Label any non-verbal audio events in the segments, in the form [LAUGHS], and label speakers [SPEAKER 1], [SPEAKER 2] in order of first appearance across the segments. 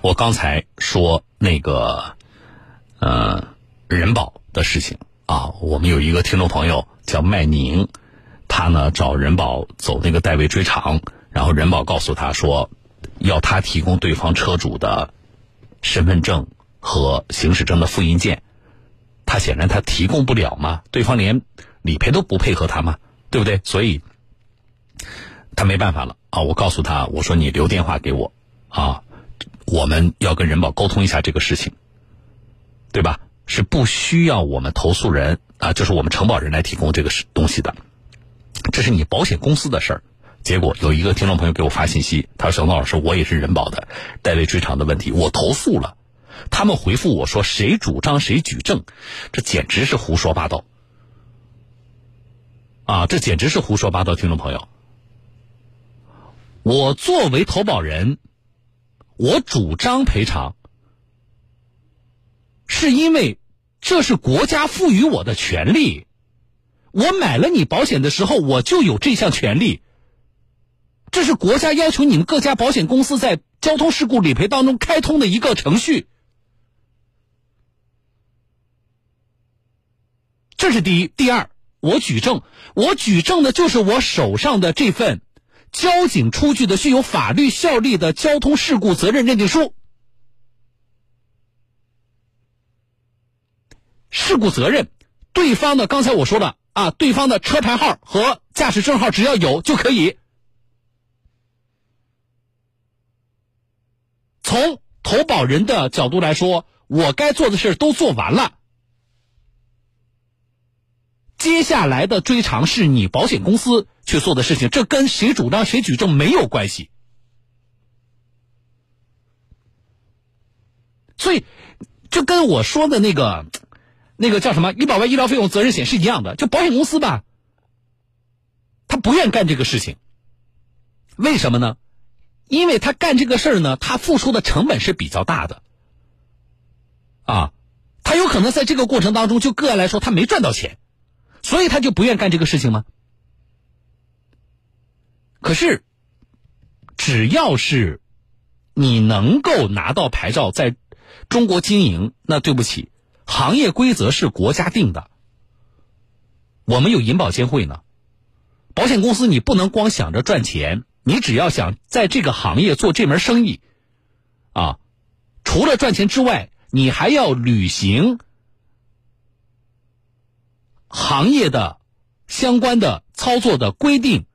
[SPEAKER 1] 我刚才说那个，呃，人保的事情啊，我们有一个听众朋友叫麦宁，他呢找人保走那个代位追偿，然后人保告诉他说，要他提供对方车主的身份证和行驶证的复印件，他显然他提供不了嘛，对方连理赔都不配合他嘛，对不对？所以。他没办法了啊！我告诉他，我说你留电话给我，啊，我们要跟人保沟通一下这个事情，对吧？是不需要我们投诉人啊，就是我们承保人来提供这个东西的，这是你保险公司的事儿。结果有一个听众朋友给我发信息，他说：“小东老师，我也是人保的代位追偿的问题，我投诉了，他们回复我说谁主张谁举证，这简直是胡说八道啊！这简直是胡说八道，听众朋友。”我作为投保人，我主张赔偿，是因为这是国家赋予我的权利。我买了你保险的时候，我就有这项权利。这是国家要求你们各家保险公司在交通事故理赔当中开通的一个程序。这是第一，第二，我举证，我举证的就是我手上的这份。交警出具的具有法律效力的交通事故责任认定书，事故责任，对方的刚才我说的啊，对方的车牌号和驾驶证号只要有就可以。从投保人的角度来说，我该做的事都做完了。接下来的追偿是你保险公司去做的事情，这跟谁主张谁举证没有关系。所以，就跟我说的那个，那个叫什么医保外医疗费用责任险是一样的，就保险公司吧，他不愿干这个事情。为什么呢？因为他干这个事儿呢，他付出的成本是比较大的。啊，他有可能在这个过程当中，就个案来说，他没赚到钱。所以他就不愿干这个事情吗？可是，只要是你能够拿到牌照，在中国经营，那对不起，行业规则是国家定的。我们有银保监会呢，保险公司你不能光想着赚钱，你只要想在这个行业做这门生意，啊，除了赚钱之外，你还要履行。行业的相关的操作的规定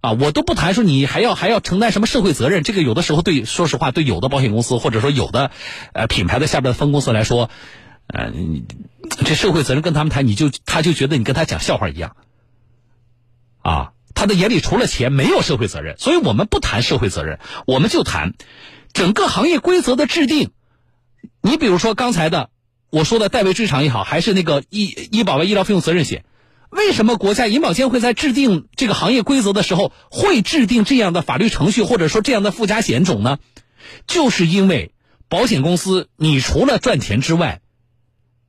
[SPEAKER 1] 啊，我都不谈说你还要还要承担什么社会责任，这个有的时候对，说实话，对有的保险公司或者说有的呃品牌的下边的分公司来说，呃，这社会责任跟他们谈，你就他就觉得你跟他讲笑话一样，啊，他的眼里除了钱没有社会责任，所以我们不谈社会责任，我们就谈整个行业规则的制定。你比如说刚才的。我说的代位追偿也好，还是那个医医保外医疗费用责任险，为什么国家银保监会在制定这个行业规则的时候会制定这样的法律程序，或者说这样的附加险种呢？就是因为保险公司，你除了赚钱之外，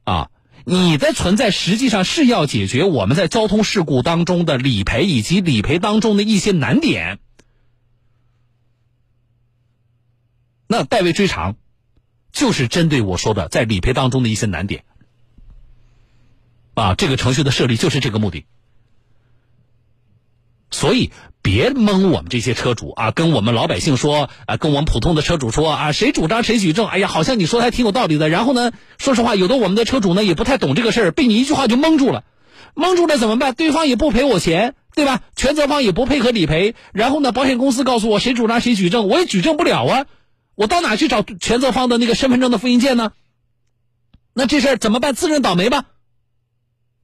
[SPEAKER 1] 啊，你的存在实际上是要解决我们在交通事故当中的理赔以及理赔当中的一些难点。那代位追偿。就是针对我说的，在理赔当中的一些难点，啊，这个程序的设立就是这个目的。所以别蒙我们这些车主啊，跟我们老百姓说啊，跟我们普通的车主说啊，谁主张谁举证。哎呀，好像你说的还挺有道理的。然后呢，说实话，有的我们的车主呢也不太懂这个事儿，被你一句话就蒙住了，蒙住了怎么办？对方也不赔我钱，对吧？全责方也不配合理赔。然后呢，保险公司告诉我谁主张谁举证，我也举证不了啊。我到哪去找全责方的那个身份证的复印件呢？那这事儿怎么办？自认倒霉吧？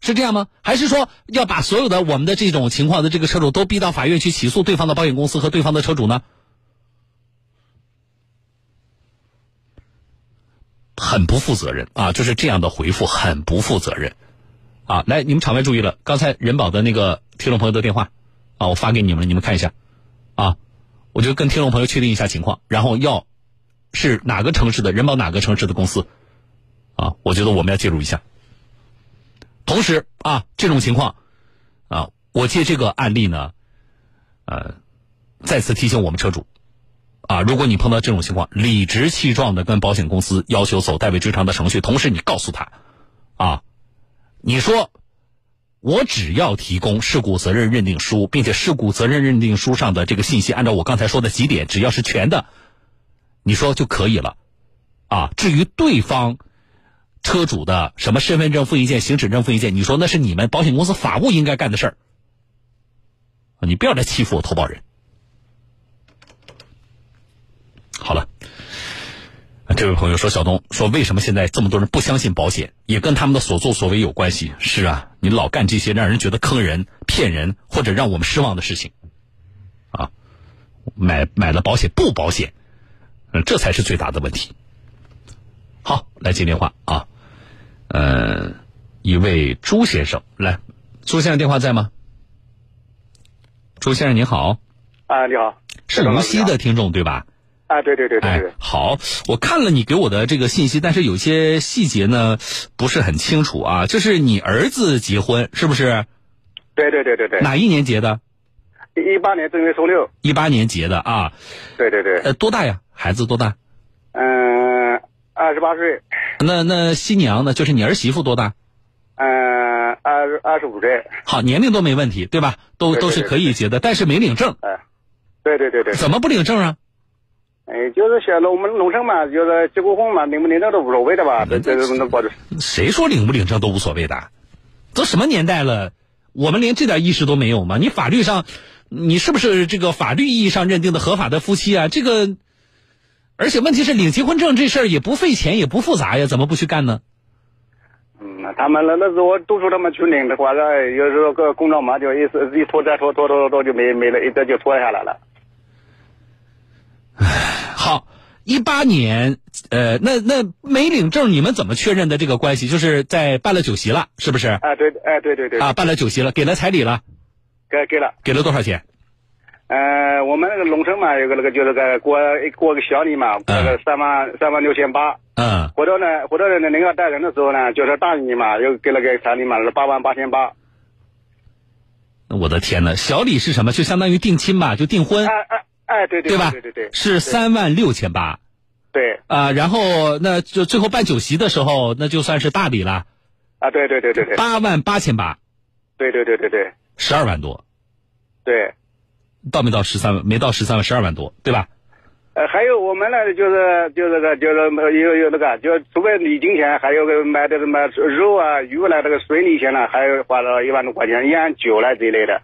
[SPEAKER 1] 是这样吗？还是说要把所有的我们的这种情况的这个车主都逼到法院去起诉对方的保险公司和对方的车主呢？很不负责任啊！就是这样的回复，很不负责任啊！来，你们场外注意了，刚才人保的那个听众朋友的电话啊，我发给你们了，你们看一下啊，我就跟听众朋友确定一下情况，然后要。是哪个城市的人保哪个城市的公司？啊，我觉得我们要介入一下。同时啊，这种情况啊，我借这个案例呢，呃，再次提醒我们车主啊，如果你碰到这种情况，理直气壮的跟保险公司要求走代位追偿的程序，同时你告诉他，啊，你说我只要提供事故责任认定书，并且事故责任认定书上的这个信息按照我刚才说的几点，只要是全的，你说就可以了，啊，至于对方车主的什么身份证复印件、行驶证复印件，你说那是你们保险公司法务应该干的事儿，你不要再欺负我投保人。好了，这位朋友说：“小东说，为什么现在这么多人不相信保险？也跟他们的所作所为有关系。是啊，你老干这些让人觉得坑人、骗人或者让我们失望的事情，啊，买买了保险不保险，嗯，这才是最大的问题。好，来接电话啊，嗯，一位朱先生，来，朱先生电话在吗？朱先生您好，
[SPEAKER 2] 啊，你好，
[SPEAKER 1] 是无锡的听众对吧？”
[SPEAKER 2] 啊，对对对对对，
[SPEAKER 1] 好，我看了你给我的这个信息，但是有些细节呢不是很清楚啊。就是你儿子结婚是不是？
[SPEAKER 2] 对对对对对。
[SPEAKER 1] 哪一年结的？
[SPEAKER 2] 一八年正月初六。
[SPEAKER 1] 一八年结的啊。
[SPEAKER 2] 对对对。
[SPEAKER 1] 呃，多大呀？孩子多大？
[SPEAKER 2] 嗯，二十八岁。
[SPEAKER 1] 那那新娘呢？就是你儿媳妇多大？
[SPEAKER 2] 嗯，二二十五岁。
[SPEAKER 1] 好，年龄都没问题，对吧？都都是可以结的，但是没领证。
[SPEAKER 2] 哎，对对对对。
[SPEAKER 1] 怎么不领证啊？
[SPEAKER 2] 哎，就是像我们农村嘛，就是结过婚嘛，领不领证都无所谓的吧？这这这保
[SPEAKER 1] 谁说领不领证都无所谓的？都什么年代了，我们连这点意识都没有吗？你法律上，你是不是这个法律意义上认定的合法的夫妻啊？这个，而且问题是领结婚证这事儿也不费钱，也不复杂呀，怎么不去干呢？
[SPEAKER 2] 嗯，他们那那时候督促他们去领的话，那有时候个公章嘛，就一时一拖再拖拖拖拖就没没了，一直就拖下来了。
[SPEAKER 1] 唉，好，一八年，呃，那那没领证，你们怎么确认的这个关系？就是在办了酒席了，是不是？
[SPEAKER 2] 啊，对，哎，对对对。
[SPEAKER 1] 啊，办了酒席了，给了彩礼了，
[SPEAKER 2] 给给了，
[SPEAKER 1] 给了多少钱？
[SPEAKER 2] 呃，我们那个农村嘛，有个那个就是个过过个小礼嘛，过个三万三万六千八。
[SPEAKER 1] 嗯。
[SPEAKER 2] 或者呢，或者呢，那个带人的时候呢，就是大礼嘛，又给了个彩礼嘛，是八万八千八。
[SPEAKER 1] 我的天呐，小礼是什么？就相当于定亲吧，就订婚。
[SPEAKER 2] 哎哎。哎，对
[SPEAKER 1] 对，对吧？
[SPEAKER 2] 对对对，
[SPEAKER 1] 是三万六千八。
[SPEAKER 2] 对
[SPEAKER 1] 啊，然后那就最后办酒席的时候，那就算是大礼了。
[SPEAKER 2] 啊，对对对对对。
[SPEAKER 1] 八万八千八。
[SPEAKER 2] 对对对对对。
[SPEAKER 1] 十二万多。
[SPEAKER 2] 对。
[SPEAKER 1] 到没到十三万？没到十三万，十二万多，对吧？
[SPEAKER 2] 呃，还有我们呢，就是就是个就是有有那个，就除了礼金钱，还有个买的什么肉啊、鱼来这个水礼钱呢，还有花了一万多块钱烟酒了这一类的。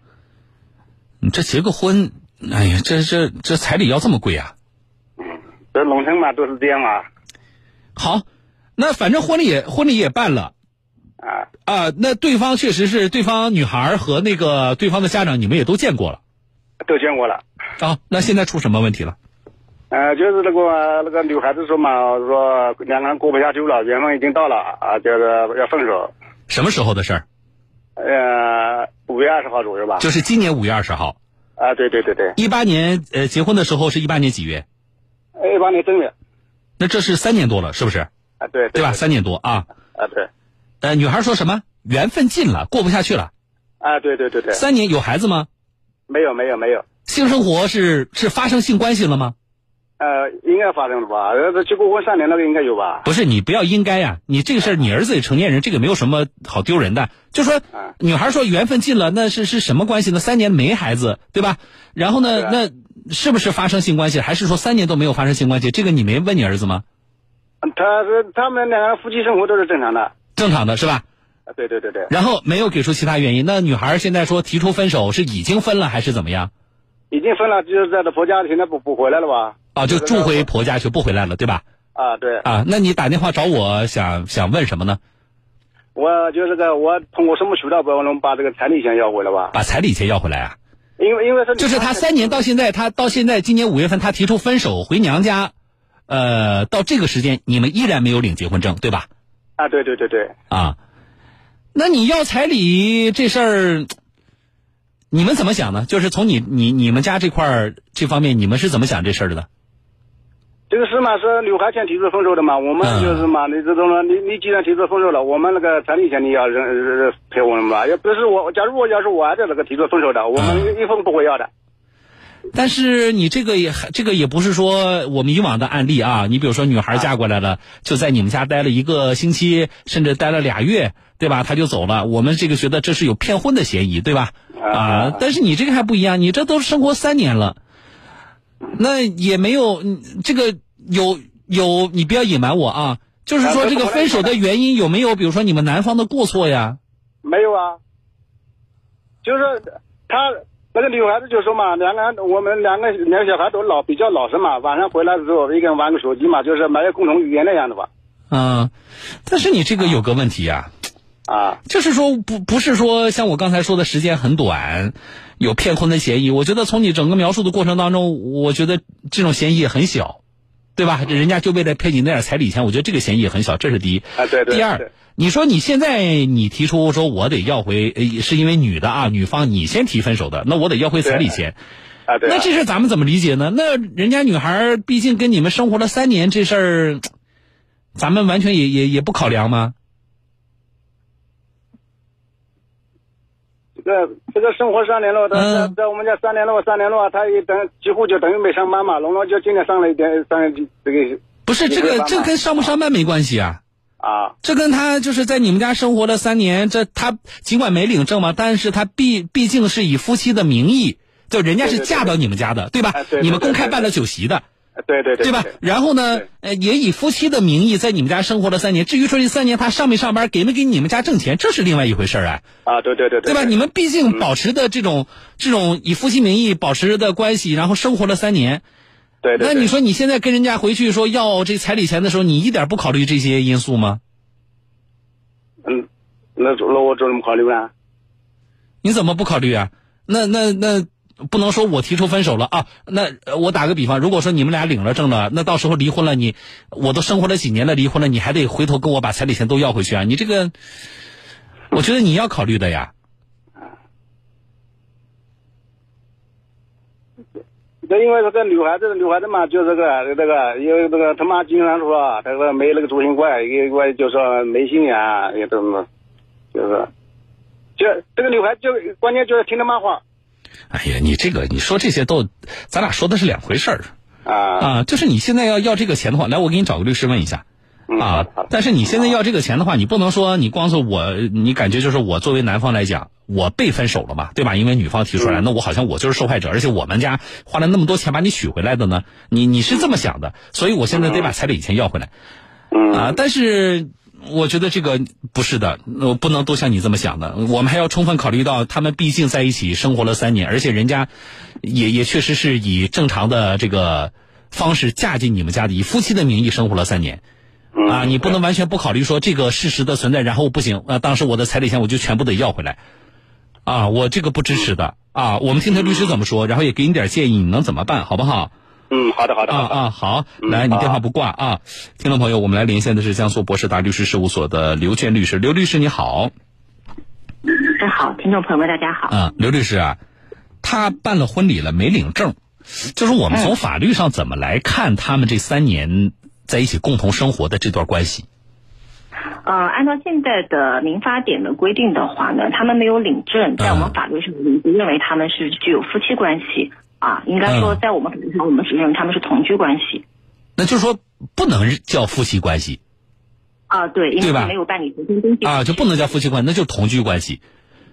[SPEAKER 1] 你这结个婚？哎呀，这这这彩礼要这么贵啊？
[SPEAKER 2] 嗯，这农村嘛都是这样啊。
[SPEAKER 1] 好，那反正婚礼也婚礼也办了。
[SPEAKER 2] 啊
[SPEAKER 1] 啊，那对方确实是对方女孩和那个对方的家长，你们也都见过了。
[SPEAKER 2] 都见过了。
[SPEAKER 1] 啊，那现在出什么问题了？
[SPEAKER 2] 呃，就是那个那个女孩子说嘛，说两个人过不下去了，缘分已经到了啊，就是要分手。
[SPEAKER 1] 什么时候的事儿？
[SPEAKER 2] 呃，五月二十号左右吧。
[SPEAKER 1] 就是今年五月二十号。
[SPEAKER 2] 啊，对对对对，
[SPEAKER 1] 一八年呃结婚的时候是一八年几月？
[SPEAKER 2] 一八年正月。
[SPEAKER 1] 那这是三年多了，是不是？
[SPEAKER 2] 啊，对
[SPEAKER 1] 对吧？三年多啊。
[SPEAKER 2] 啊，对。
[SPEAKER 1] 呃，女孩说什么？缘分尽了，过不下去了。
[SPEAKER 2] 啊，对对对对。
[SPEAKER 1] 三年有孩子吗？
[SPEAKER 2] 没有没有没有。
[SPEAKER 1] 性生活是是发生性关系了吗？
[SPEAKER 2] 呃，应该发生了吧？呃，结过婚三年那个应该有吧？
[SPEAKER 1] 不是，你不要应该呀！你这个事儿，你儿子也成年人，这个没有什么好丢人的。就说，女孩说缘分尽了，那是是什么关系呢？三年没孩子，对吧？然后呢，那是不是发生性关系？还是说三年都没有发生性关系？这个你没问你儿子吗？
[SPEAKER 2] 他是他们两个夫妻生活都是正常的，
[SPEAKER 1] 正常的是吧？
[SPEAKER 2] 啊，对对对对。
[SPEAKER 1] 然后没有给出其他原因。那女孩现在说提出分手，是已经分了还是怎么样？
[SPEAKER 2] 已经分了，就是在这婆家，现在不不回来了吧？
[SPEAKER 1] 啊，就住回婆家去，不回来了，对吧？
[SPEAKER 2] 啊，对。
[SPEAKER 1] 啊，那你打电话找我，想想问什么呢？
[SPEAKER 2] 我就是个，我通过什么渠道把我能把这个彩礼钱要回来吧？
[SPEAKER 1] 把彩礼钱要回来啊？
[SPEAKER 2] 因为因为是
[SPEAKER 1] 就是他三年到现在，他到现在今年五月份他提出分手回娘家，呃，到这个时间你们依然没有领结婚证，对吧？
[SPEAKER 2] 啊，对对对对。
[SPEAKER 1] 啊，那你要彩礼这事儿。你们怎么想呢？就是从你你你们家这块儿这方面，你们是怎么想这事儿的？
[SPEAKER 2] 这个事嘛是女孩先提出分手的嘛，我们就是嘛，你这种你你既然提出分手了，我们那个彩礼钱你要认赔我们吧？要不是我，假如我要是我儿子那个提出分手的，我们一分不会要的。
[SPEAKER 1] 但是你这个也还这个也不是说我们以往的案例啊，你比如说女孩嫁过来了，就在你们家待了一个星期，甚至待了俩月，对吧？她就走了，我们这个觉得这是有骗婚的嫌疑，对吧？啊，但是你这个还不一样，你这都生活三年了，那也没有这个有有，你不要隐瞒我啊，就是说这个分手的原因有没有，比如说你们男方的过错呀？
[SPEAKER 2] 没有啊，就是他。那个女孩子就说嘛，两个人我们两个两个小孩都老比较老实嘛，晚上回来的时候一个人玩个手机嘛，就是没有共同语言那样的吧。
[SPEAKER 1] 嗯，但是你这个有个问题呀，
[SPEAKER 2] 啊，[TSK]
[SPEAKER 1] 就是说不不是说像我刚才说的时间很短，有骗婚的嫌疑。我觉得从你整个描述的过程当中，我觉得这种嫌疑也很小，对吧？人家就为了骗你那点彩礼钱，我觉得这个嫌疑也很小，这是第一。
[SPEAKER 2] 啊，对对。
[SPEAKER 1] 第二。你说你现在你提出说我得要回，是因为女的啊，女方你先提分手的，那我得要回彩礼钱，
[SPEAKER 2] 啊对，
[SPEAKER 1] 那这事咱们怎么理解呢？那人家女孩毕竟跟你们生活了三年，这事儿，咱们完全也也也不考量吗？
[SPEAKER 2] 这个这个生活三年了，在在我们家三年了，三年了，他也等几乎就等于没上班嘛，龙龙就今年上了一点上这个，
[SPEAKER 1] 不是这个这跟上不上班没关系啊。
[SPEAKER 2] 啊，
[SPEAKER 1] 这跟他就是在你们家生活了三年，这他尽管没领证嘛，但是他毕毕竟是以夫妻的名义，就人家是嫁到你们家的，
[SPEAKER 2] 对
[SPEAKER 1] 吧？你们公开办了酒席的，
[SPEAKER 2] 对对对，
[SPEAKER 1] 对吧？然后呢，呃，也以夫妻的名义在你们家生活了三年。至于说这三年他上没上班，给没给你们家挣钱，这是另外一回事儿啊。
[SPEAKER 2] 啊，对对对
[SPEAKER 1] 对，对吧？你们毕竟保持的这种这种以夫妻名义保持的关系，然后生活了三年。
[SPEAKER 2] 对，
[SPEAKER 1] 那你说你现在跟人家回去说要这彩礼钱的时候，你一点不考虑这些因素吗？
[SPEAKER 2] 嗯，那那我怎么考虑呢？
[SPEAKER 1] 你怎么不考虑啊？那那那不能说我提出分手了啊？那我打个比方，如果说你们俩领了证了，那到时候离婚了，你我都生活了几年了，离婚了，你还得回头跟我把彩礼钱都要回去啊？你这个，我觉得你要考虑的呀。
[SPEAKER 2] 那因为这个女孩子，女孩子嘛，就这个这个，因为这个他妈经常说，他说没那个主心骨，因为就说没心眼，也怎么，就是，就这个女孩就关键就是听他妈话。
[SPEAKER 1] 哎呀，你这个你说这些都，咱俩说的是两回事儿
[SPEAKER 2] 啊
[SPEAKER 1] 啊！就是你现在要要这个钱的话，来，我给你找个律师问一下。啊！但是你现在要这个钱的话，你不能说你光是我，你感觉就是我作为男方来讲，我被分手了嘛，对吧？因为女方提出来，那我好像我就是受害者，而且我们家花了那么多钱把你娶回来的呢，你你是这么想的，所以我现在得把彩礼钱要回来。啊！但是我觉得这个不是的，我不能都像你这么想的，我们还要充分考虑到他们毕竟在一起生活了三年，而且人家也也确实是以正常的这个方式嫁进你们家的，以夫妻的名义生活了三年。啊，你不能完全不考虑说这个事实的存在，然后不行啊，当时我的彩礼钱我就全部得要回来，啊，我这个不支持的啊。我们听听律师怎么说，然后也给你点建议，你能怎么办，好不好？
[SPEAKER 2] 嗯，好的，好的，
[SPEAKER 1] 啊啊，好，来，你电话不挂啊。听众朋友，我们来连线的是江苏博士达律师事务所的刘娟律师，刘律师你好。
[SPEAKER 3] 哎，好，听众朋友们大家好。
[SPEAKER 1] 啊，刘律师啊，他办了婚礼了没领证，就是我们从法律上怎么来看他们这三年？在一起共同生活的这段关系，
[SPEAKER 3] 呃，按照现在的民法典的规定的话呢，他们没有领证，在我们法律上不认为他们是具有夫妻关系啊，应该说在我们我们是认为他们是同居关系。
[SPEAKER 1] 那就是说不能叫夫妻关系
[SPEAKER 3] 啊，对，因为没有办理结婚登记
[SPEAKER 1] 啊，就不能叫夫妻关系，那就是同居关系。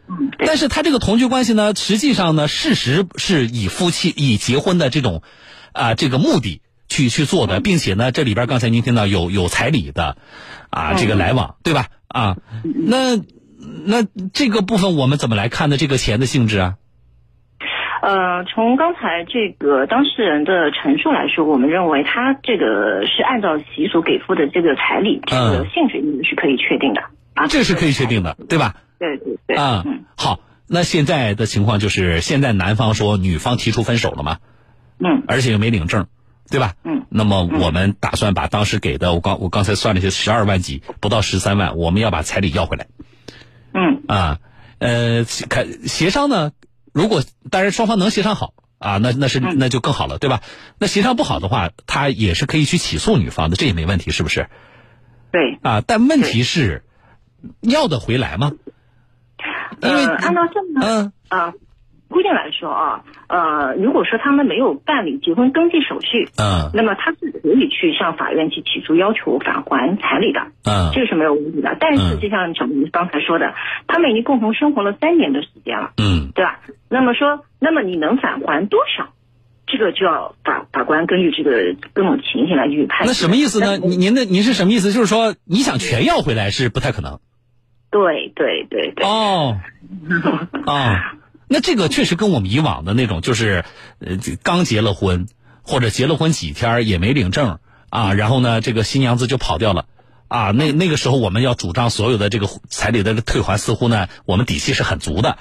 [SPEAKER 3] 嗯，
[SPEAKER 1] 但是他这个同居关系呢，实际上呢，事实是以夫妻以结婚的这种啊这个目的。去去做的，并且呢，这里边刚才您听到有有彩礼的，啊，这个来往，对吧？啊，那那这个部分我们怎么来看的这个钱的性质啊？
[SPEAKER 3] 呃，从刚才这个当事人的陈述来说，我们认为他这个是按照习俗给付的这个彩礼，这个性质是可以确定的啊，
[SPEAKER 1] 这是可以确定的，对吧？
[SPEAKER 3] 对对对。
[SPEAKER 1] 啊，好，那现在的情况就是，现在男方说女方提出分手了嘛？
[SPEAKER 3] 嗯，
[SPEAKER 1] 而且又没领证。对吧？
[SPEAKER 3] 嗯，
[SPEAKER 1] 那么我们打算把当时给的，我刚我刚才算了一下，十二万几，不到十三万，我们要把彩礼要回来。
[SPEAKER 3] 嗯
[SPEAKER 1] 啊，呃，看协商呢，如果当然双方能协商好啊，那那是那就更好了，对吧？那协商不好的话，他也是可以去起诉女方的，这也没问题，是不是？
[SPEAKER 3] 对
[SPEAKER 1] 啊，但问题是要得回来吗？因为
[SPEAKER 3] 按照
[SPEAKER 1] 嗯
[SPEAKER 3] 啊。规定来说啊，呃，如果说他们没有办理结婚登记手续，
[SPEAKER 1] 嗯
[SPEAKER 3] 那么他是可以去向法院去提出要求返还彩礼的，
[SPEAKER 1] 嗯
[SPEAKER 3] 这个是没有问题的。但是
[SPEAKER 1] 嗯
[SPEAKER 3] 就像小明刚才说的，他们已经共同生活了三年的时间了，
[SPEAKER 1] 嗯
[SPEAKER 3] 对吧？那么说，那么你能返还多少？这个就要法法官根据这个各种情形来予以判决。
[SPEAKER 1] 那什么意思呢？您您的您是什么意思？就是说你想全要回来是不太可能。
[SPEAKER 3] 对对对对。
[SPEAKER 1] 哦，哦，[LAUGHS] 那这个确实跟我们以往的那种，就是呃，刚结了婚，或者结了婚几天儿也没领证啊，然后呢，这个新娘子就跑掉了。啊，那那个时候我们要主张所有的这个彩礼的退还，似乎呢，我们底气是很足的，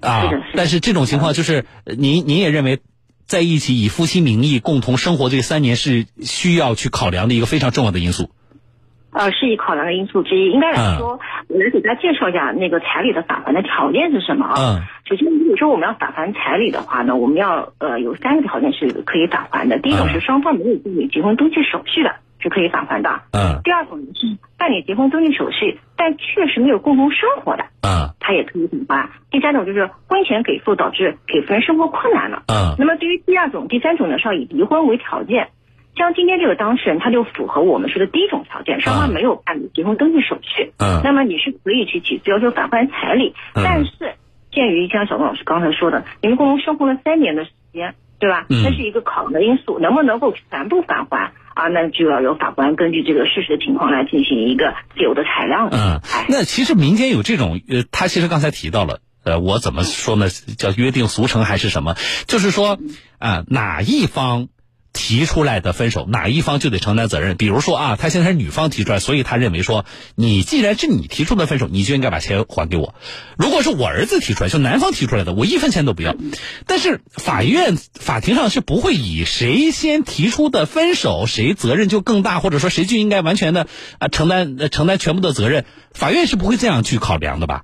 [SPEAKER 1] 啊但是这种情况就是，呃您您也认为，在一起以夫妻名义共同生活这三年是需要去考量的一个非常重要的因素。
[SPEAKER 3] 呃，是一考量的因素之一。应该来说，我来给大家介绍一下那个彩礼的返还的条件是什么啊？
[SPEAKER 1] 嗯
[SPEAKER 3] 首先，如果说我们要返还彩礼的话呢，我们要呃有三个条件是可以返还的。第一种
[SPEAKER 1] 嗯
[SPEAKER 3] 是双方没有办理结婚登记手续的，是可以返还的。
[SPEAKER 1] 嗯
[SPEAKER 3] 第二种是办理结婚登记手续，但确实没有共同生活的，
[SPEAKER 1] 嗯
[SPEAKER 3] 他也可以返还。第三种就是婚前给付导致给付人生活困难了。
[SPEAKER 1] 嗯
[SPEAKER 3] 那么对于第二种、第三种呢，是要以离婚为条件。像今天这个当事人，他就符合我们说的第一种条件，双方
[SPEAKER 1] 嗯
[SPEAKER 3] 没有办理结婚登记手续，
[SPEAKER 1] 嗯
[SPEAKER 3] 那么你是可以去起诉要求返还彩礼，
[SPEAKER 1] 嗯
[SPEAKER 3] 但是鉴于像小东老师刚才说的，你们共同生活了三年的时间，对吧？
[SPEAKER 1] 嗯
[SPEAKER 3] 那是一个考量的因素，能不能够全部返还啊？那就要由法官根据这个事实的情况来进行一个自由的裁量。
[SPEAKER 1] 嗯
[SPEAKER 3] 哎，
[SPEAKER 1] 那其实民间有这种，呃，他其实刚才提到了，呃，我怎么说呢？叫约定俗成还是什么？就是说，啊、哪一方提出来的分手，哪一方就得承担责任。比如说啊，他现在是女方提出来，所以他认为说，你既然是你提出的分手，你就应该把钱还给我。如果是我儿子提出来，就男方提出来的，我一分钱都不要。但是法院法庭上是不会以谁先提出的分手，谁责任就更大，或者说谁就应该完全的啊承担承担全部的责任，法院是不会这样去考量的吧？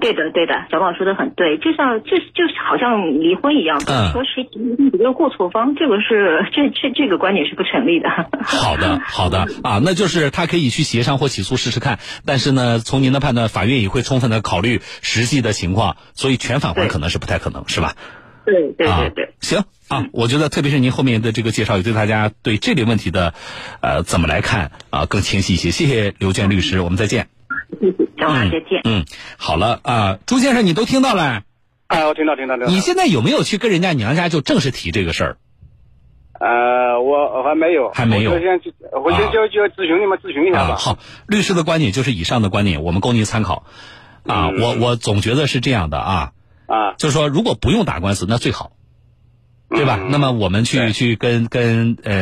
[SPEAKER 3] 对的，对的，小宝说的很对，就像就就是好像离婚一样，不
[SPEAKER 1] 嗯
[SPEAKER 3] 是说谁提离婚过错方，这个是 [LAUGHS] 这这这个观点是不成立的。[LAUGHS]
[SPEAKER 1] 好的，好的啊，那就是他可以去协商或起诉试试看，但是呢，从您的判断，法院也会充分的考虑实际的情况，所以全返还可能是不太可能，是吧？
[SPEAKER 3] 对对
[SPEAKER 1] 啊
[SPEAKER 3] 对对，
[SPEAKER 1] 行啊，我觉得特别是您后面的这个介绍，也对大家对这类问题的，呃，怎么来看啊更清晰一些。谢谢刘娟律师，我们再见。
[SPEAKER 3] 谢谢，小宝再见。
[SPEAKER 1] 嗯，好了啊，朱先生，你都听到了，
[SPEAKER 2] 哎，我听到听到听到。
[SPEAKER 1] 你现在有没有去跟人家娘家就正式提这个事儿？
[SPEAKER 2] 呃，我还没有，
[SPEAKER 1] 还没有
[SPEAKER 2] 我就想去，我就就就咨询你们咨询一下
[SPEAKER 1] 啊，
[SPEAKER 2] 吧。
[SPEAKER 1] 好，律师的观点就是以上的观点，我们供您参考。啊，
[SPEAKER 2] 嗯
[SPEAKER 1] 我我总觉得是这样的啊，
[SPEAKER 2] 啊，
[SPEAKER 1] 就是说如果不用打官司，那最好。对吧？
[SPEAKER 2] 嗯
[SPEAKER 1] 那么我们去去跟跟呃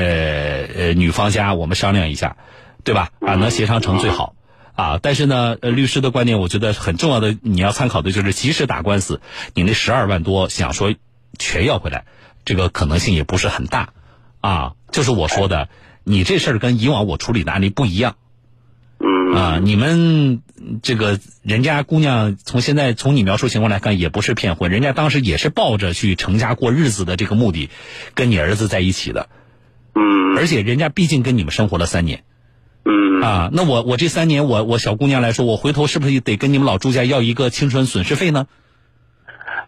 [SPEAKER 1] 呃女方家我们商量一下，对吧？啊，
[SPEAKER 2] 嗯
[SPEAKER 1] 能协商成最好。啊，但是呢，呃，律师的观点，我觉得很重要的，你要参考的就是，即使打官司，你那十二万多想说全要回来，这个可能性也不是很大。啊，就是我说的，你这事儿跟以往我处理的案例不一样。
[SPEAKER 2] 嗯
[SPEAKER 1] 啊，你们这个人家姑娘从现在从你描述情况来看，也不是骗婚，人家当时也是抱着去成家过日子的这个目的，跟你儿子在一起的，
[SPEAKER 2] 嗯
[SPEAKER 1] 而且人家毕竟跟你们生活了三年
[SPEAKER 2] 嗯
[SPEAKER 1] 啊。那我我这三年我我小姑娘来说，我回头是不是得跟你们老朱家要一个青春损失费呢？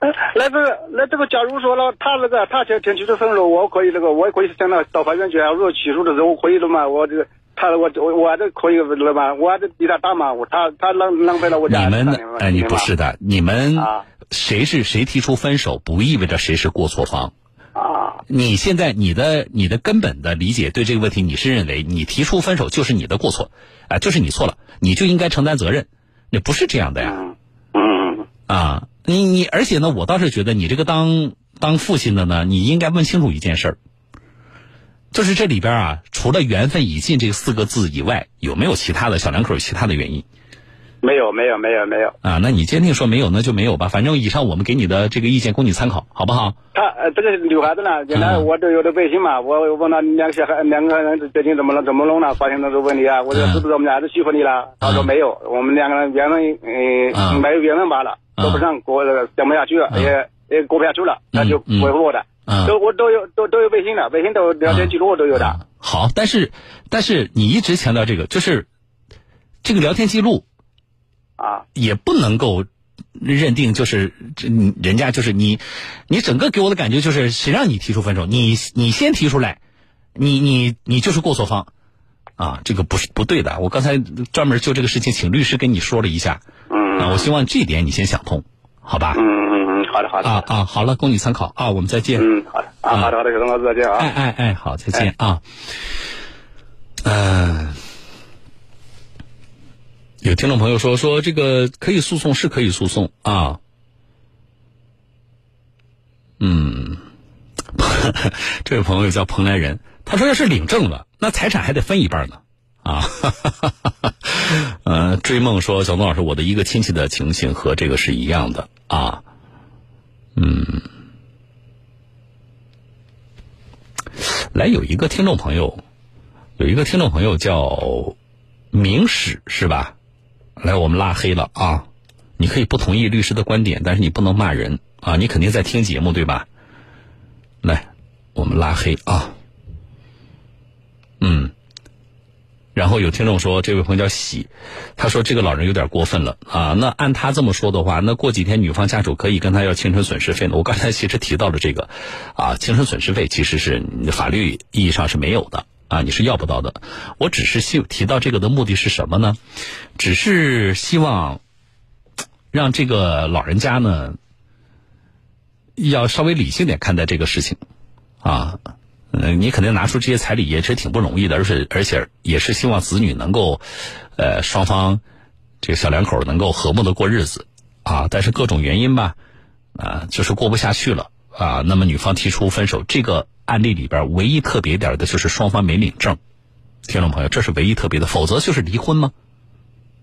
[SPEAKER 2] 呃那这个那这个，假如说了，他那个他前前提出分手，我可以那个，我也可以向他到法院去啊。如果起诉的时候，我可以的嘛，我这个他我我我还是可以了嘛，我还是比他大嘛，我他他浪浪费了我家
[SPEAKER 1] 你们哎，你不是的，你们
[SPEAKER 2] 啊
[SPEAKER 1] 谁是谁提出分手，不意味着谁是过错方。
[SPEAKER 2] 啊。
[SPEAKER 1] 你现在你的你的根本的理解对这个问题，你是认为你提出分手就是你的过错，啊、就是你错了，你就应该承担责任，那不是这样的呀，
[SPEAKER 2] 嗯嗯。
[SPEAKER 1] 啊，你你而且呢，我倒是觉得你这个当当父亲的呢，你应该问清楚一件事儿，就是这里边啊，除了缘分已尽这四个字以外，有没有其他的小两口有其他的原因
[SPEAKER 2] 没有没有没有没有，
[SPEAKER 1] 啊？那你坚定说没有，那就没有吧，反正以上我们给你的这个意见供你参考，好不好？
[SPEAKER 2] 他呃这个女孩子呢，原来
[SPEAKER 1] 嗯
[SPEAKER 2] 我都有的微信嘛，我问他两个小孩两个人最近怎么了怎么弄了，发现了这个问题啊，我说
[SPEAKER 1] 嗯
[SPEAKER 2] 是不是我们俩儿子欺负你了？他说
[SPEAKER 1] 嗯
[SPEAKER 2] 没有，我们两个人缘分呃
[SPEAKER 1] 嗯
[SPEAKER 2] 没有缘分罢了，
[SPEAKER 1] 嗯
[SPEAKER 2] 说不上过讲不下去了，
[SPEAKER 1] 嗯
[SPEAKER 2] 也也过不下去了，那就
[SPEAKER 1] 嗯。
[SPEAKER 2] 回复我的，
[SPEAKER 1] 嗯
[SPEAKER 2] 都我都有都都有微信的，微信都聊天记录我都有的。
[SPEAKER 1] 啊。好，但是但是你一直强调这个，就是这个聊天记录
[SPEAKER 2] 啊
[SPEAKER 1] 也不能够认定就是这你人家就是你，你整个给我的感觉就是谁让你提出分手，你你先提出来，你你你就是过错方，啊，这个不是不对的。我刚才专门就这个事情请律师跟你说了一下，
[SPEAKER 2] 嗯
[SPEAKER 1] 啊，我希望这一点你先想通，好吧？
[SPEAKER 2] 嗯嗯嗯，好的好的。
[SPEAKER 1] 啊啊，好了，供你参考啊，我们再见。
[SPEAKER 2] 嗯，好的啊，好的好的，小东老师再见啊。
[SPEAKER 1] 哎哎哎，好，再见啊。嗯、有听众朋友说说这个可以诉讼是可以诉讼啊。嗯，[LAUGHS] 这位朋友叫蓬莱人，他说要是领证了，那财产还得分一半呢。啊，[LAUGHS] 呃，追梦说小东老师，我的一个亲戚的情形和这个是一样的啊。嗯，来有一个听众朋友，有一个听众朋友叫明史是吧？来，我们拉黑了啊！你可以不同意律师的观点，但是你不能骂人啊！你肯定在听节目对吧？来，我们拉黑啊！嗯。然后有听众说，这位朋友叫喜，他说这个老人有点过分了啊。那按他这么说的话，那过几天女方家属可以跟他要青春损失费呢？我刚才其实提到了这个，啊，青春损失费其实是法律意义上是没有的啊，你是要不到的。我只是希提到这个的目的是什么呢？只是希望让这个老人家呢，要稍微理性点看待这个事情啊。嗯，你肯定拿出这些彩礼也是挺不容易的，而且而且也是希望子女能够，呃，双方这个小两口能够和睦的过日子啊。但是各种原因吧，啊，就是过不下去了啊。那么女方提出分手，这个案例里边唯一特别点的就是双方没领证，听众朋友，这是唯一特别的，否则就是离婚吗？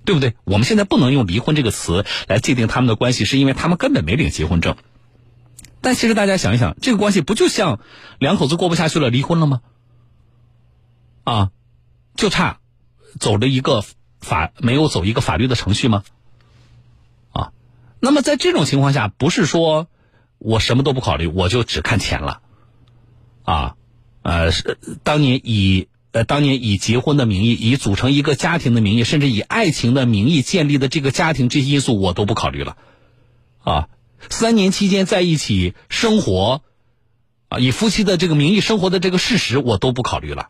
[SPEAKER 1] 对不对？我们现在不能用离婚这个词来界定他们的关系，是因为他们根本没领结婚证。但其实大家想一想，这个关系不就像两口子过不下去了，离婚了吗？啊，就差走了一个法没有走一个法律的程序吗？啊，那么在这种情况下，不是说我什么都不考虑，我就只看钱了，啊，呃，是当年以呃当年以结婚的名义，以组成一个家庭的名义，甚至以爱情的名义建立的这个家庭，这些因素我都不考虑了，啊。三年期间在一起生活，啊，以夫妻的这个名义生活的这个事实我都不考虑了，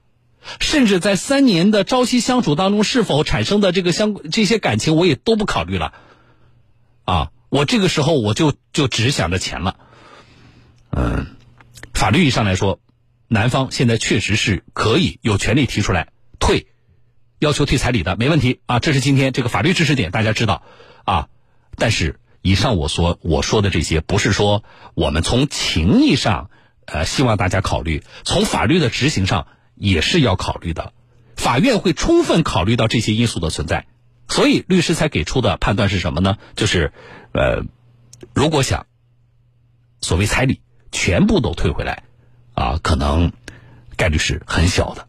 [SPEAKER 1] 甚至在三年的朝夕相处当中是否产生的这个相这些感情我也都不考虑了，啊，我这个时候我就就只想着钱了，嗯，法律意义上来说，男方现在确实是可以有权利提出来退，要求退彩礼的，没问题啊，这是今天这个法律知识点，大家知道啊，但是。以上我所我说的这些，不是说我们从情义上，呃，希望大家考虑；从法律的执行上也是要考虑的。法院会充分考虑到这些因素的存在，所以律师才给出的判断是什么呢？就是，呃，如果想所谓彩礼全部都退回来，啊，可能概率是很小的。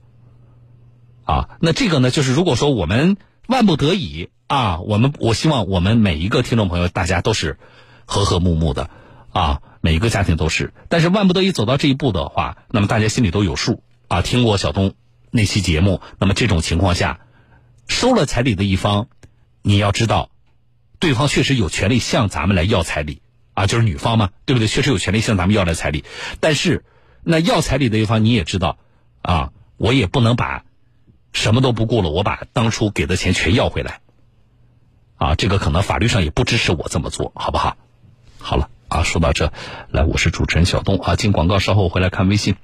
[SPEAKER 1] 啊，那这个呢，就是如果说我们万不得已。啊，我们我希望我们每一个听众朋友，大家都是和和睦睦的啊，每一个家庭都是。但是万不得已走到这一步的话，那么大家心里都有数啊。听过小东那期节目，那么这种情况下，收了彩礼的一方，你要知道，对方确实有权利向咱们来要彩礼啊，就是女方嘛，对不对？确实有权利向咱们要来彩礼。但是那要彩礼的一方，你也知道啊，我也不能把什么都不顾了，我把当初给的钱全要回来。啊，这个可能法律上也不支持我这么做，好不好？好了，啊，说到这，来，我是主持人小东啊，进广告，稍后回来看微信。